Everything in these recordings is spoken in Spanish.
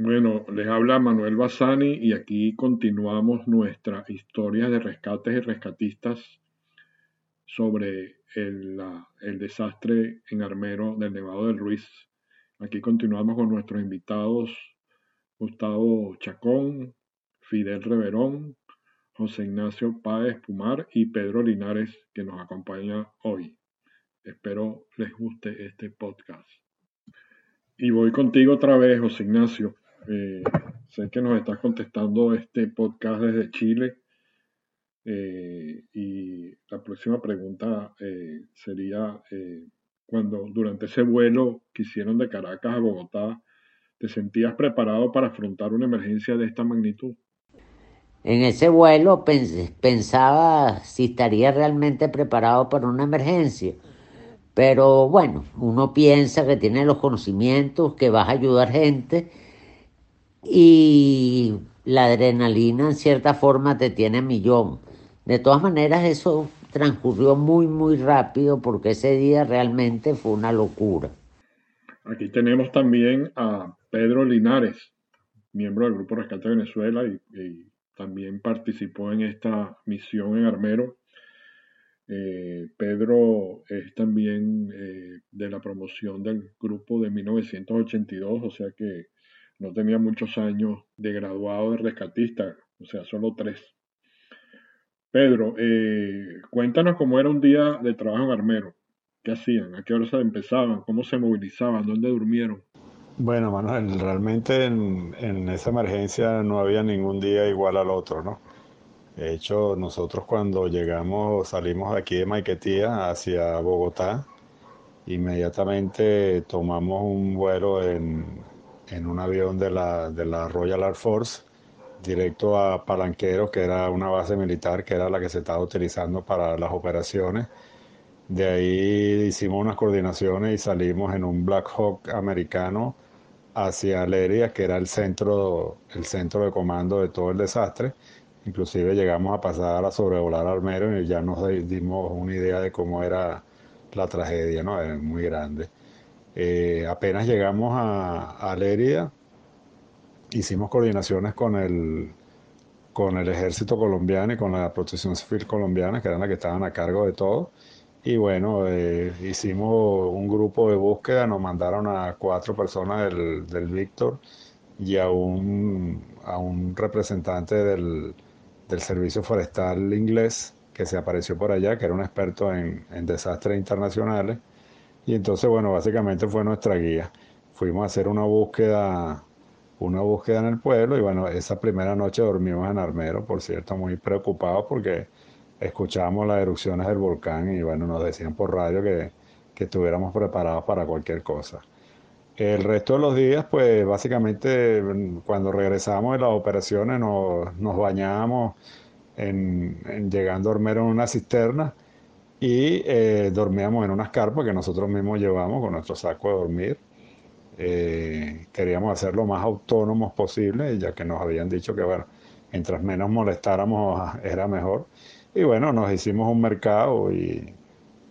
Bueno, les habla Manuel Bassani y aquí continuamos nuestra historia de rescates y rescatistas sobre el, el, desastre en Armero del Nevado del Ruiz. Aquí continuamos con nuestros invitados Gustavo Chacón, Fidel Reverón, José Ignacio Páez Pumar y Pedro Linares que nos acompaña hoy. Espero les guste este podcast. Y voy contigo otra vez, José Ignacio. Eh, sé que nos estás contestando este podcast desde Chile. Eh, y la próxima pregunta eh, sería, cuando durante ese vuelo que hicieron de Caracas a Bogotá, ¿te sentías preparado para afrontar una emergencia de esta magnitud? En ese vuelo pensaba si estaría realmente preparado para una emergencia. Pero bueno, uno piensa que tiene los conocimientos, que vas a ayudar gente y la adrenalina en cierta forma te tiene millón. De todas maneras, eso transcurrió muy, muy rápido porque ese día realmente fue una locura. Aquí tenemos también a Pedro Linares, miembro del Grupo Rescate Venezuela y, también participó en esta misión en Armero. Eh, Pedro es también eh, de la promoción del grupo de 1982, o sea que no tenía muchos años de graduado de rescatista, o sea, solo tres. Pedro, eh, cuéntanos cómo era un día de trabajo en Armero. ¿Qué hacían? ¿A qué horas empezaban? ¿Cómo se movilizaban? ¿Dónde durmieron? Bueno, Manuel, realmente en, en, esa emergencia no había ningún día igual al otro, ¿no? De hecho, nosotros cuando llegamos, salimos aquí de Maiquetía hacia Bogotá, inmediatamente tomamos un vuelo en, en un avión de la, de la Royal Air Force directo a Palanquero, que era una base militar que era la que se estaba utilizando para las operaciones. De ahí hicimos unas coordinaciones y salimos en un Black Hawk americano hacia Leria, que era el centro, el centro de comando de todo el desastre. Inclusive llegamos a pasar a sobrevolar Armero y ya nos dimos una idea de cómo era la tragedia, ¿no? Era muy grande. Eh, apenas llegamos a, a Lérida, hicimos coordinaciones con el, con el ejército colombiano y con la protección civil colombiana, que eran las que estaban a cargo de todo. Y bueno, eh, hicimos un grupo de búsqueda, nos mandaron a cuatro personas del, del Víctor y a un, a un representante del, del, Servicio Forestal inglés que se apareció por allá, que era un experto en, en desastres internacionales. Y entonces, bueno, básicamente fue nuestra guía. Fuimos a hacer una búsqueda, una búsqueda en el pueblo y bueno, esa primera noche dormimos en Armero, por cierto, muy preocupados porque escuchábamos las erupciones del volcán y bueno, nos decían por radio que, que estuviéramos preparados para cualquier cosa. El resto de los días, pues básicamente cuando regresamos de las operaciones nos, nos bañábamos en, en, llegando a dormir en una cisterna y eh, dormíamos en unas carpas que nosotros mismos llevamos con nuestro saco de dormir. Eh, queríamos hacer lo más autónomos posible, ya que nos habían dicho que, bueno, mientras menos molestáramos era mejor. Y bueno, nos hicimos un mercado y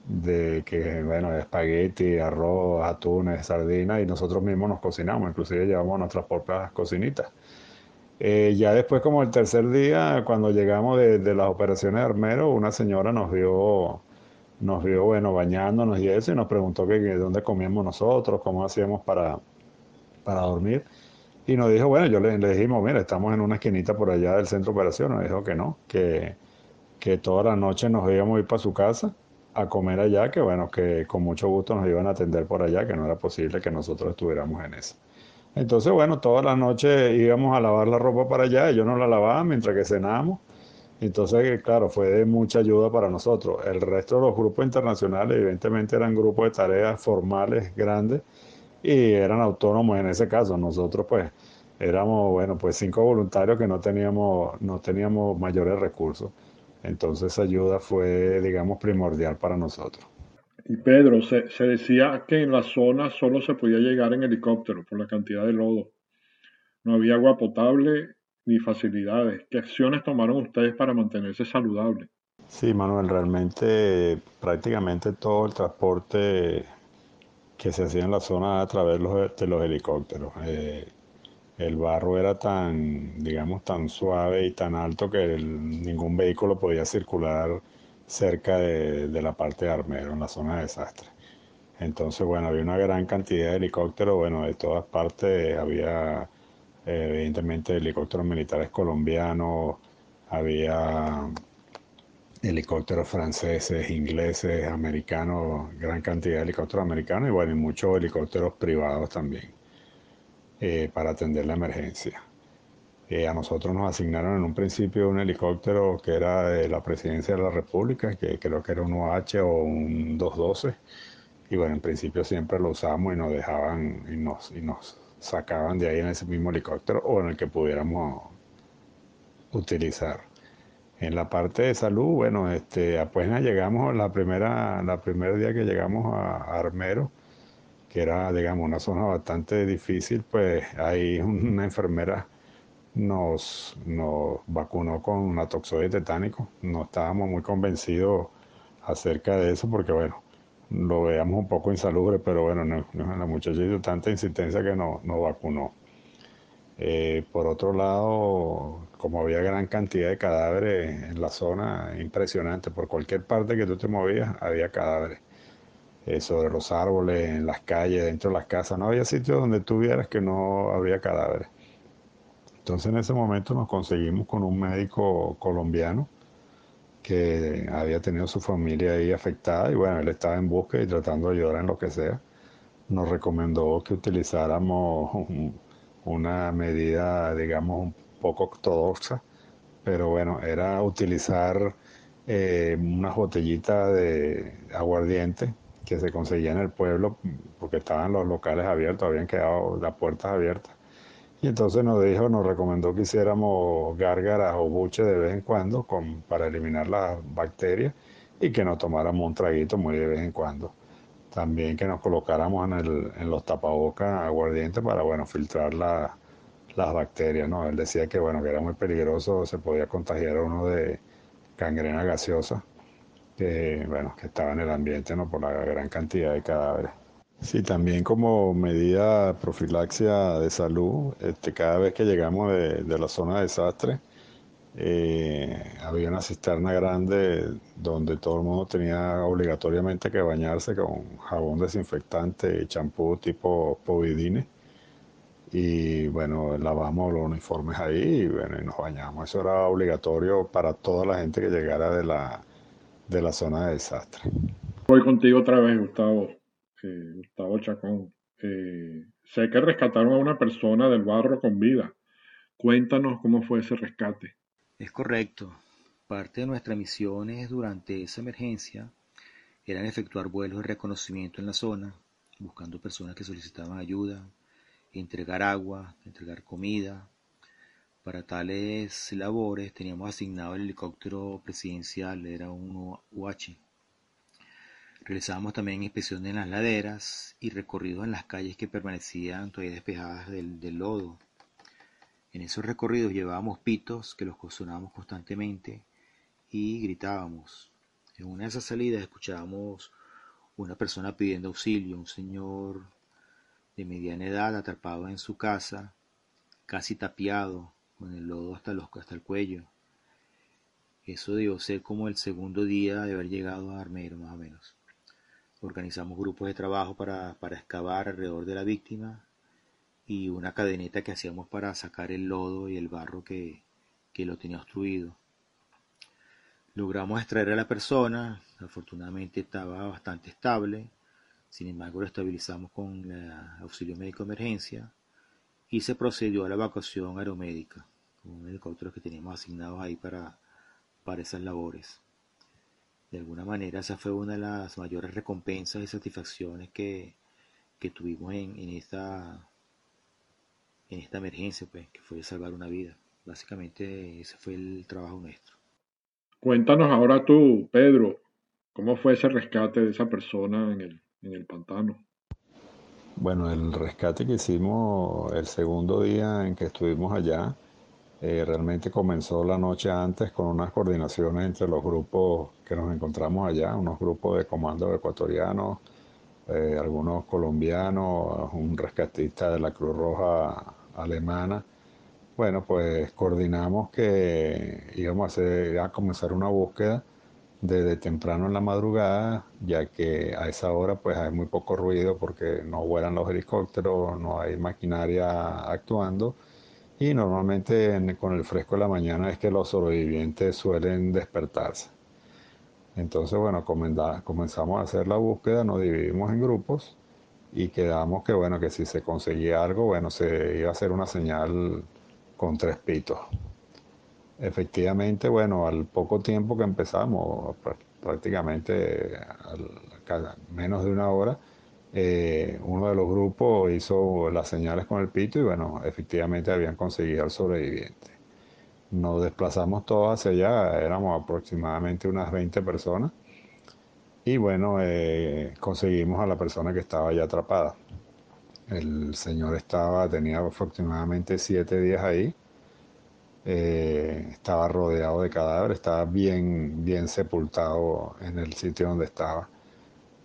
de que, bueno, espagueti, arroz, atunes, sardinas, y nosotros mismos nos cocinamos, inclusive llevamos nuestras propias cocinitas. Eh, ya después, como el tercer día, cuando llegamos de, de las operaciones de armero, una señora nos vio nos vio, bueno, bañándonos y eso, y nos preguntó que, dónde comíamos nosotros, cómo hacíamos para, para dormir. Y nos dijo, bueno, yo le, le, dijimos, mira, estamos en una esquinita por allá del centro de operaciones. Nos dijo que no, que, que toda la noche nos íbamos a ir para su casa a comer allá, que bueno, que con mucho gusto nos iban a atender por allá, que no era posible que nosotros estuviéramos en eso. Entonces, bueno, todas las noches íbamos a lavar la ropa para allá, ellos nos la lavaban mientras que cenábamos entonces, claro, fue de mucha ayuda para nosotros. El resto de los grupos internacionales, evidentemente, eran grupos de tareas formales grandes y eran autónomos en ese caso. Nosotros, pues, éramos, bueno, pues cinco voluntarios que no teníamos, no teníamos mayores recursos. Entonces, esa ayuda fue, digamos, primordial para nosotros. Y Pedro, se, se decía que en la zona solo se podía llegar en helicóptero por la cantidad de lodo. No había agua potable ni facilidades. ¿Qué acciones tomaron ustedes para mantenerse saludables? Sí, Manuel, realmente prácticamente todo el transporte que se hacía en la zona a través de los helicópteros. Eh, el barro era tan, digamos, tan suave y tan alto que ningún vehículo podía circular cerca de, la parte de Armero, en la zona de desastre. Entonces, bueno, había una gran cantidad de helicópteros, bueno, de todas partes había evidentemente helicópteros militares colombianos, había helicópteros franceses, ingleses, americanos, gran cantidad de helicópteros americanos y bueno, y muchos helicópteros privados también eh, para atender la emergencia. Eh, a nosotros nos asignaron en un principio un helicóptero que era de la Presidencia de la República, que creo que era un OH o un 212. Y bueno, en principio siempre lo usamos y nos dejaban y nos, y nos sacaban de ahí en ese mismo helicóptero o en el que pudiéramos utilizar. En la parte de salud, bueno, este, apenas llegamos la primera, la primer día que llegamos a, Armero, que era, digamos, una zona bastante difícil, pues ahí una enfermera nos, nos vacunó con la toxoide tetánico. No estábamos muy convencidos acerca de eso porque, bueno, lo veamos un poco insalubre, pero bueno, la muchacha hizo tanta insistencia que nos no vacunó. Eh, por otro lado, como había gran cantidad de cadáveres en la zona, impresionante, por cualquier parte que tú te movías había cadáveres. Eh, sobre los árboles, en las calles, dentro de las casas, no había sitio donde tú vieras que no habría cadáveres. Entonces en ese momento nos conseguimos con un médico colombiano que había tenido su familia ahí afectada y bueno, él estaba en busca y tratando de ayudar en lo que sea. Nos recomendó que utilizáramos una medida, digamos, un poco ortodoxa, pero bueno, era utilizar eh, unas botellitas de aguardiente que se conseguía en el pueblo porque estaban los locales abiertos, habían quedado las puertas abiertas. Y entonces nos dijo, nos recomendó que hiciéramos gárgaras o buches de vez en cuando para eliminar las bacterias y que nos tomáramos un traguito muy de vez en cuando también que nos colocáramos en, el, en los tapabocas aguardientes para, bueno, filtrar las bacterias. Él decía que, bueno, que era muy peligroso, se podía contagiar uno de cangrena gaseosa, que, bueno, que estaba en el ambiente, ¿no? Por la gran cantidad de cadáveres. Sí, también como medida profilaxia de salud, este, cada vez que llegamos de, de la zona de desastre, eh, había una cisterna grande donde todo el mundo tenía obligatoriamente que bañarse con jabón desinfectante champú tipo Povidine. Y bueno, lavamos los uniformes ahí y, bueno, y nos bañamos. Eso era obligatorio para toda la gente que llegara de la, de la zona de desastre. Voy contigo otra vez, Gustavo. Gustavo Chacón. Eh, sé que rescataron a una persona del barro con vida. Cuéntanos cómo fue ese rescate. Es correcto. Parte de nuestras misiones durante esa emergencia eran efectuar vuelos de reconocimiento en la zona, buscando personas que solicitaban ayuda, entregar agua, entregar comida. Para tales labores teníamos asignado el helicóptero presidencial, era un UH. Realizábamos también inspecciones en las laderas y recorridos en las calles que permanecían todavía despejadas del, del lodo. En esos recorridos llevábamos pitos que los sonábamos constantemente y gritábamos. En una de esas salidas escuchábamos una persona pidiendo auxilio, un señor de mediana edad atrapado en su casa, casi tapiado, con el lodo hasta, los, hasta el cuello. Eso debió ser como el segundo día de haber llegado a Armero, más o menos. Organizamos grupos de trabajo para, para excavar alrededor de la víctima y una cadeneta que hacíamos para sacar el lodo y el barro que, lo tenía obstruido. Logramos extraer a la persona, afortunadamente estaba bastante estable, sin embargo lo estabilizamos con el auxilio médico de emergencia y se procedió a la evacuación aeromédica, con helicópteros que teníamos asignados ahí para, para esas labores. De alguna manera esa fue una de las mayores recompensas y satisfacciones que, tuvimos en, en esta en esta emergencia, pues, que fue salvar una vida. Básicamente ese fue el trabajo nuestro. Cuéntanos ahora tú, Pedro, ¿cómo fue ese rescate de esa persona en el, en el pantano? Bueno, el rescate que hicimos el segundo día en que estuvimos allá, eh, realmente comenzó la noche antes con unas coordinaciones entre los grupos que nos encontramos allá, unos grupos de comandos ecuatorianos, eh, algunos colombianos, un rescatista de la Cruz Roja alemana, bueno, pues coordinamos que íbamos a, a comenzar una búsqueda desde temprano en la madrugada, ya que a esa hora pues hay muy poco ruido porque no vuelan los helicópteros, no hay maquinaria actuando y normalmente con el fresco de la mañana es que los sobrevivientes suelen despertarse. Entonces, bueno, comenzamos a hacer la búsqueda, nos dividimos en grupos y quedamos que, bueno, que si se conseguía algo, bueno, se iba a hacer una señal con tres pitos. Efectivamente, bueno, al poco tiempo que empezamos, prácticamente al, menos de una hora, eh, uno de los grupos hizo las señales con el pito y bueno, efectivamente habían conseguido al sobreviviente. Nos desplazamos todos hacia allá, éramos aproximadamente unas 20 personas y bueno, eh, conseguimos a la persona que estaba ya atrapada. El señor estaba, tenía aproximadamente 7 días ahí, eh, estaba rodeado de cadáveres, estaba bien, bien sepultado en el sitio donde estaba.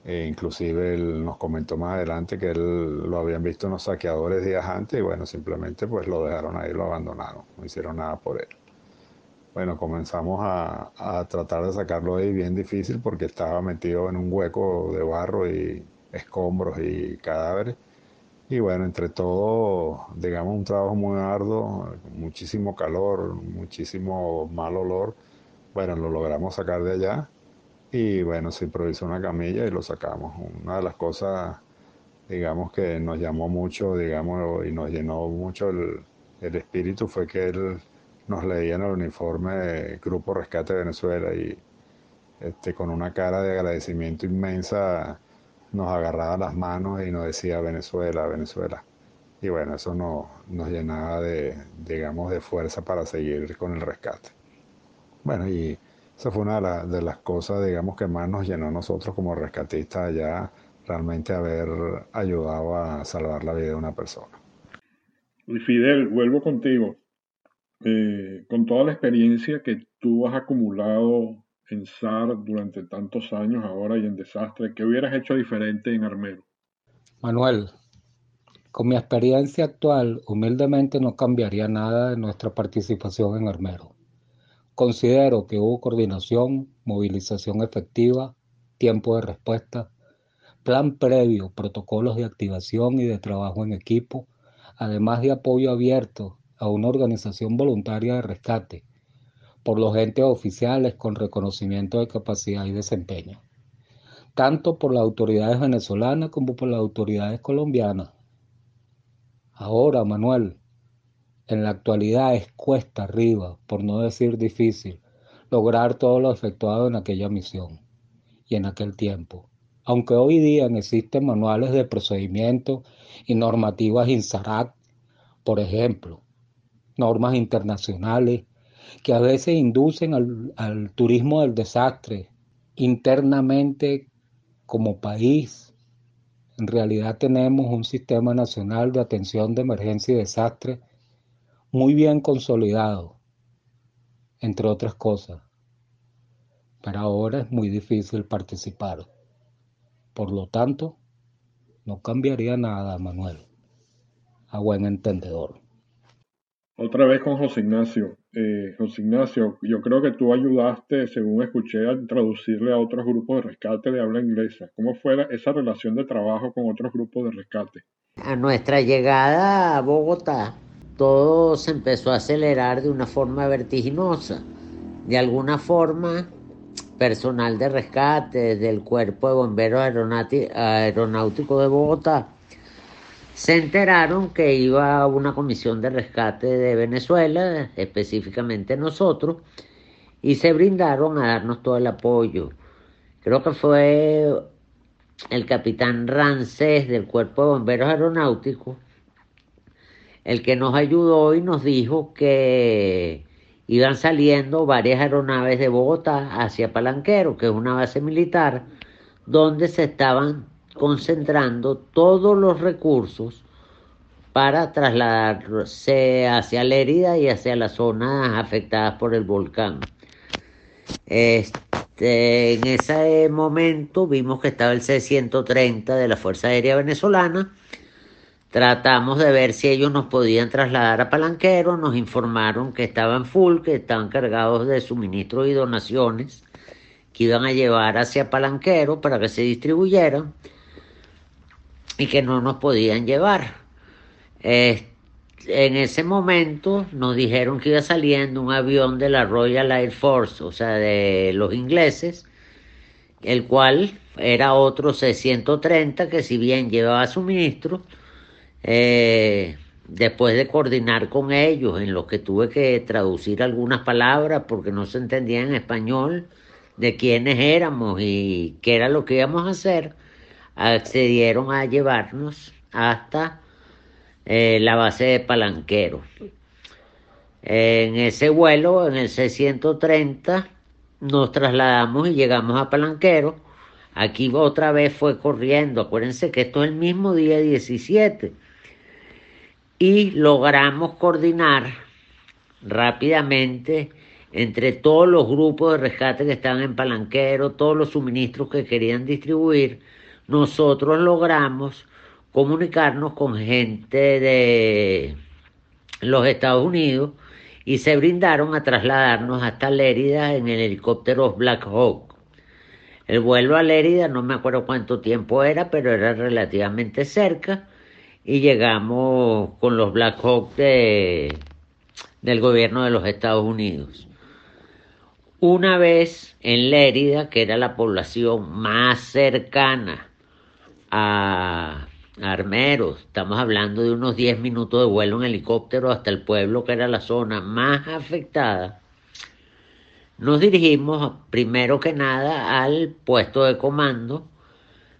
E inclusive él nos comentó más adelante que él lo habían visto unos saqueadores días antes y bueno, simplemente pues lo dejaron ahí, lo abandonaron, no hicieron nada por él. Bueno, comenzamos a, a tratar de sacarlo ahí bien difícil porque estaba metido en un hueco de barro y escombros y cadáveres. Y bueno, entre todo, digamos, un trabajo muy arduo, muchísimo calor, muchísimo mal olor. Bueno, lo logramos sacar de allá y bueno, se improvisó una camilla y lo sacamos. Una de las cosas, digamos, que nos llamó mucho, digamos, y nos llenó mucho el, espíritu fue que él nos leía en el uniforme Grupo Rescate Venezuela y este, con una cara de agradecimiento inmensa nos agarraba las manos y nos decía Venezuela, Venezuela. Y bueno, eso nos, nos llenaba de, digamos, de fuerza para seguir con el rescate. Bueno, y esa fue una de, las cosas, digamos, que más nos llenó a nosotros como rescatistas allá, realmente haber ayudado a salvar la vida de una persona. Y Fidel, vuelvo contigo. Eh, con toda la experiencia que tú has acumulado en SAR durante tantos años ahora y en desastre, ¿qué hubieras hecho diferente en Armero? Manuel, con mi experiencia actual, humildemente no cambiaría nada de nuestra participación en Armero. Considero que hubo coordinación, movilización efectiva, tiempo de respuesta, plan previo, protocolos de activación y de trabajo en equipo, además de apoyo abierto a una organización voluntaria de rescate por los entes oficiales con reconocimiento de capacidad y desempeño, tanto por las autoridades venezolanas como por las autoridades colombianas. Ahora, Manuel, en la actualidad es cuesta arriba, por no decir difícil, lograr todo lo efectuado en aquella misión y en aquel tiempo. Aunque hoy día existen manuales de procedimiento y normativas INSARAC, por ejemplo, normas internacionales que a veces inducen al, al turismo del desastre internamente como país. En realidad tenemos un sistema nacional de atención de emergencia y desastre muy bien consolidado, entre otras cosas. Pero ahora es muy difícil participar. Por lo tanto, no cambiaría nada, Manuel, a buen entendedor. Otra vez con José Ignacio. Eh, José Ignacio, yo creo que tú ayudaste, según escuché, a traducirle a otros grupos de rescate de habla inglesa. ¿Cómo fue esa relación de trabajo con otros grupos de rescate? A nuestra llegada a Bogotá, todo se empezó a acelerar de una forma vertiginosa. De alguna forma, personal de rescate del Cuerpo de Bomberos Aeronáuticos de Bogotá se enteraron que iba una comisión de rescate de Venezuela, específicamente nosotros, y se brindaron a darnos todo el apoyo. Creo que fue el capitán Rancés del Cuerpo de Bomberos Aeronáuticos el que nos ayudó y nos dijo que iban saliendo varias aeronaves de Bogotá hacia Palanquero, que es una base militar, donde se estaban concentrando todos los recursos para trasladarse hacia la herida y hacia las zonas afectadas por el volcán. Este, en ese momento vimos que estaba el C-130 de la Fuerza Aérea Venezolana Tratamos de ver si ellos nos podían trasladar a Palanquero, nos informaron que estaban full, que estaban cargados de suministros y donaciones que iban a llevar hacia Palanquero para que se distribuyeran y que no nos podían llevar. en ese momento nos dijeron que iba saliendo un avión de la Royal Air Force, o sea, de los ingleses, el cual era otro C-130 que si bien llevaba suministros, eh, después de coordinar con ellos, en lo que tuve que traducir algunas palabras porque no se entendía en español de quiénes éramos y qué era lo que íbamos a hacer, accedieron a llevarnos hasta eh, la base de Palanquero. En ese vuelo, en el C-130, nos trasladamos y llegamos a Palanquero. Aquí otra vez fue corriendo. Acuérdense que esto es el mismo día 17 y logramos coordinar rápidamente entre todos los grupos de rescate que estaban en Palanquero, todos los suministros que querían distribuir, nosotros logramos comunicarnos con gente de los Estados Unidos y se brindaron a trasladarnos hasta Lérida en el helicóptero Black Hawk. El vuelo a Lérida no me acuerdo cuánto tiempo era, pero era relativamente cerca y llegamos con los Black Hawk de, del gobierno de los Estados Unidos. Una vez en Lérida, que era la población más cercana a Armeros, estamos hablando de unos 10 minutos de vuelo en helicóptero hasta el pueblo que era la zona más afectada, nos dirigimos primero que nada al puesto de comando,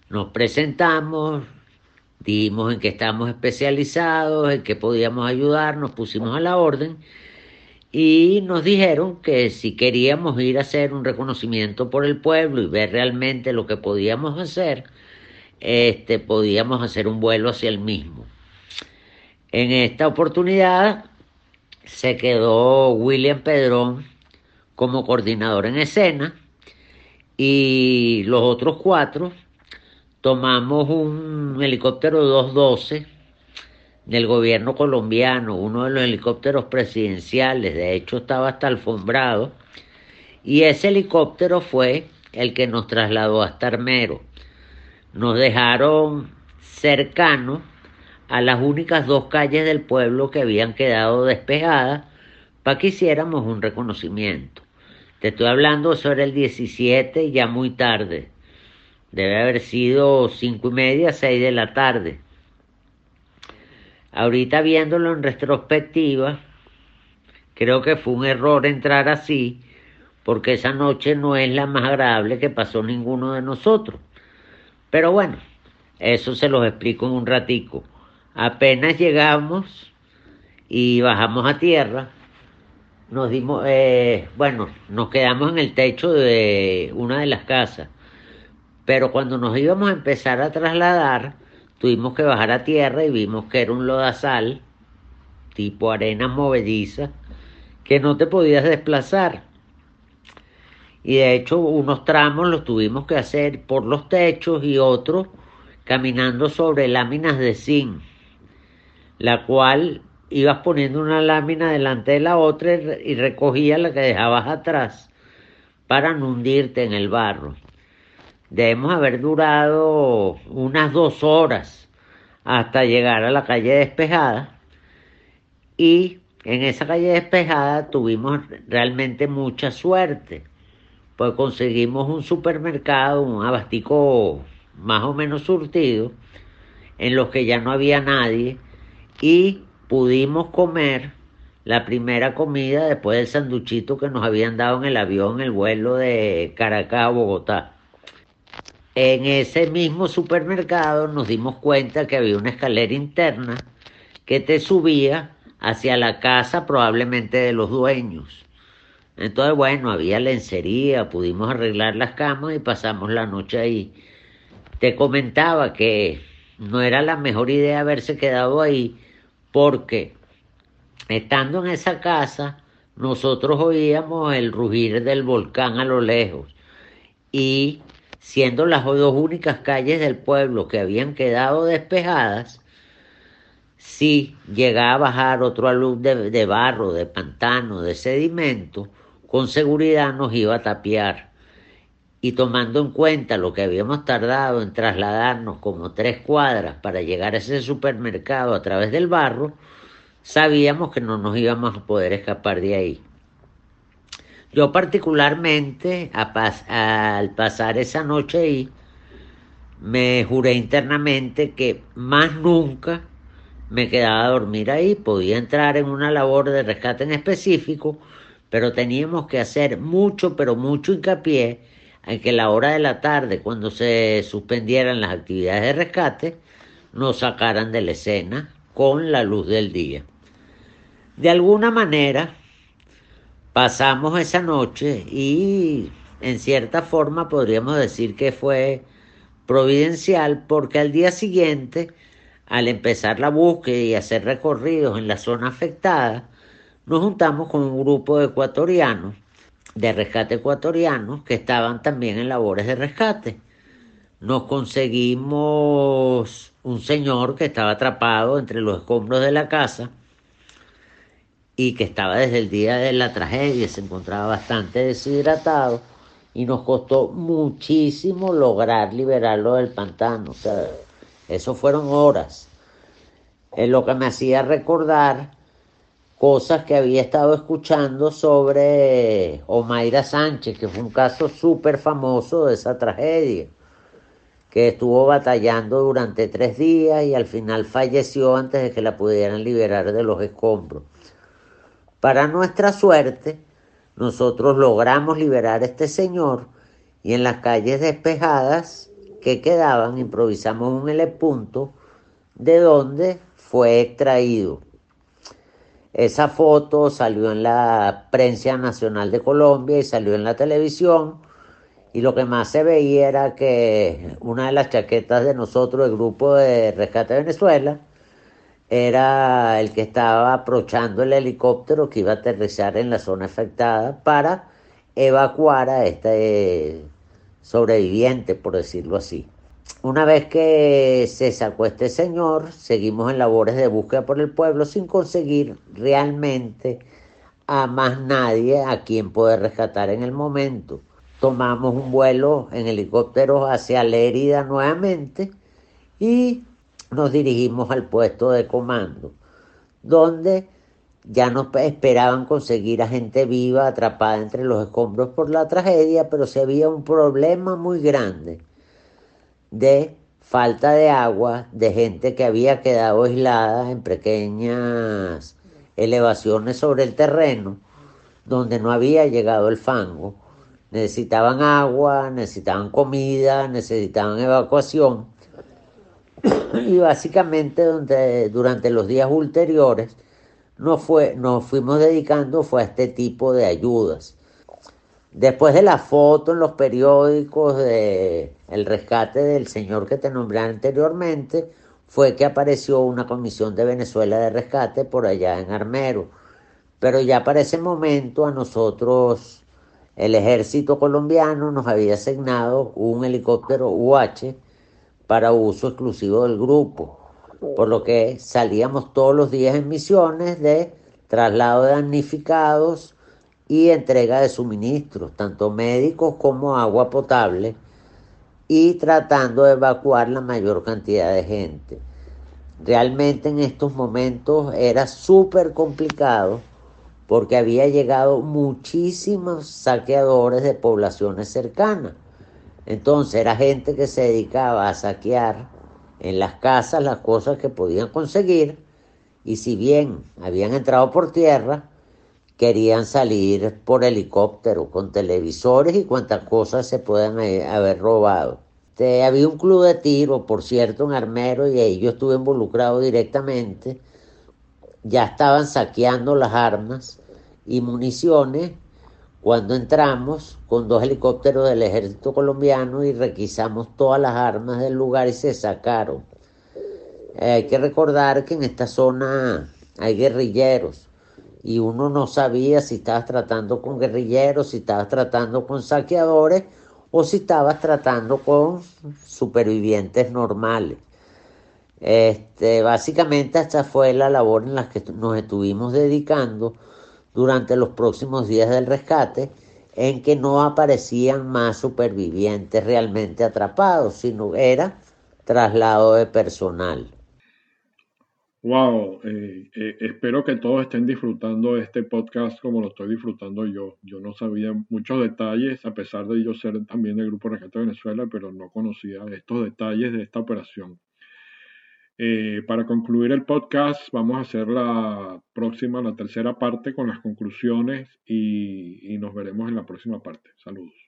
nos presentamos, Dijimos en qué estábamos especializados, en qué podíamos ayudar, nos pusimos a la orden y nos dijeron que si queríamos ir a hacer un reconocimiento por el pueblo y ver realmente lo que podíamos hacer, este, podíamos hacer un vuelo hacia el mismo. En esta oportunidad se quedó William Pedrón como coordinador en escena y los otros cuatro tomamos un helicóptero 212 del gobierno colombiano, uno de los helicópteros presidenciales, de hecho estaba hasta alfombrado, y ese helicóptero fue el que nos trasladó hasta Armero. Nos dejaron cercanos a las únicas dos calles del pueblo que habían quedado despejadas para que hiciéramos un reconocimiento. Te estoy hablando sobre el 17, ya muy tarde. Debe haber sido cinco y media, seis de la tarde. Ahorita viéndolo en retrospectiva, creo que fue un error entrar así, porque esa noche no es la más agradable que pasó ninguno de nosotros. Pero bueno, eso se los explico en un ratico. Apenas llegamos y bajamos a tierra, nos dimos, eh, bueno, nos quedamos en el techo de una de las casas pero cuando nos íbamos a empezar a trasladar, tuvimos que bajar a tierra y vimos que era un lodazal, tipo arena movediza, que no te podías desplazar. Y de hecho unos tramos los tuvimos que hacer por los techos y otros caminando sobre láminas de zinc, la cual ibas poniendo una lámina delante de la otra y recogías la que dejabas atrás para no hundirte en el barro. Debemos haber durado unas dos horas hasta llegar a la calle despejada y en esa calle despejada tuvimos realmente mucha suerte, pues conseguimos un supermercado, un abastico más o menos surtido, en los que ya no había nadie y pudimos comer la primera comida después del sanduchito que nos habían dado en el avión, el vuelo de Caracas a Bogotá. En ese mismo supermercado nos dimos cuenta que había una escalera interna que te subía hacia la casa probablemente de los dueños. Entonces, bueno, había lencería, pudimos arreglar las camas y pasamos la noche ahí. Te comentaba que no era la mejor idea haberse quedado ahí porque estando en esa casa nosotros oíamos el rugir del volcán a lo lejos y siendo las dos únicas calles del pueblo que habían quedado despejadas, si llegaba a bajar otro alud de, de barro, de pantano, de sedimento, con seguridad nos iba a tapiar. Y tomando en cuenta lo que habíamos tardado en trasladarnos como tres cuadras para llegar a ese supermercado a través del barro, sabíamos que no nos íbamos a poder escapar de ahí. Yo particularmente, al pasar esa noche ahí, me juré internamente que más nunca me quedaba a dormir ahí, podía entrar en una labor de rescate en específico, pero teníamos que hacer mucho, pero mucho hincapié en que la hora de la tarde, cuando se suspendieran las actividades de rescate, nos sacaran de la escena con la luz del día. De alguna manera, pasamos esa noche y en cierta forma podríamos decir que fue providencial porque al día siguiente, al empezar la búsqueda y hacer recorridos en la zona afectada, nos juntamos con un grupo de ecuatorianos, de rescate ecuatorianos, que estaban también en labores de rescate. Nos conseguimos un señor que estaba atrapado entre los escombros de la casa y que estaba desde el día de la tragedia, se encontraba bastante deshidratado y nos costó muchísimo lograr liberarlo del pantano. O sea, eso fueron horas. Es lo que me hacía recordar cosas que había estado escuchando sobre Omaira Sánchez, que fue un caso súper famoso de esa tragedia, que estuvo batallando durante tres días y al final falleció antes de que la pudieran liberar de los escombros. Para nuestra suerte, nosotros logramos liberar a este señor y en las calles despejadas que quedaban improvisamos un punto de donde fue extraído. Esa foto salió en la prensa nacional de Colombia y salió en la televisión y lo que más se veía era que una de las chaquetas de nosotros, el grupo de Rescate de Venezuela, era el que estaba aprovechando el helicóptero que iba a aterrizar en la zona afectada para evacuar a este sobreviviente, por decirlo así. Una vez que se sacó este señor, seguimos en labores de búsqueda por el pueblo sin conseguir realmente a más nadie a quien poder rescatar en el momento. Tomamos un vuelo en helicóptero hacia Lérida nuevamente y nos dirigimos al puesto de comando, donde ya nos esperaban conseguir a gente viva atrapada entre los escombros por la tragedia, pero se había un problema muy grande de falta de agua, de gente que había quedado aislada en pequeñas elevaciones sobre el terreno, donde no había llegado el fango. Necesitaban agua, necesitaban comida, necesitaban evacuación y básicamente durante los días ulteriores nos, fue, nos fuimos dedicando fue a este tipo de ayudas. Después de la foto en los periódicos de el rescate del señor que te nombré anteriormente, fue que apareció una comisión de Venezuela de rescate por allá en Armero. Pero ya para ese momento a nosotros el ejército colombiano nos había asignado un helicóptero UH para uso exclusivo del grupo, por lo que salíamos todos los días en misiones de traslado de damnificados y entrega de suministros, tanto médicos como agua potable, y tratando de evacuar la mayor cantidad de gente. Realmente en estos momentos era súper complicado porque había llegado muchísimos saqueadores de poblaciones cercanas entonces era gente que se dedicaba a saquear en las casas las cosas que podían conseguir y si bien habían entrado por tierra, querían salir por helicóptero con televisores y cuantas cosas se puedan haber robado. había un club de tiro, por cierto, en Armero y ahí yo estuve involucrado directamente. Ya estaban saqueando las armas y municiones cuando entramos con dos helicópteros del ejército colombiano y requisamos todas las armas del lugar y se sacaron. Eh, hay que recordar que en esta zona hay guerrilleros y uno no sabía si estabas tratando con guerrilleros, si estabas tratando con saqueadores o si estabas tratando con supervivientes normales. Este, básicamente esta fue la labor en la que nos estuvimos dedicando durante los próximos días del rescate, en que no aparecían más supervivientes realmente atrapados, sino era traslado de personal. Wow, eh, eh, espero que todos estén disfrutando este podcast como lo estoy disfrutando yo. Yo no sabía muchos detalles, a pesar de yo ser también del Grupo Rescate de Venezuela, pero no conocía estos detalles de esta operación. Eh, para concluir el podcast, vamos a hacer la próxima, la tercera parte con las conclusiones y nos veremos en la próxima parte. Saludos.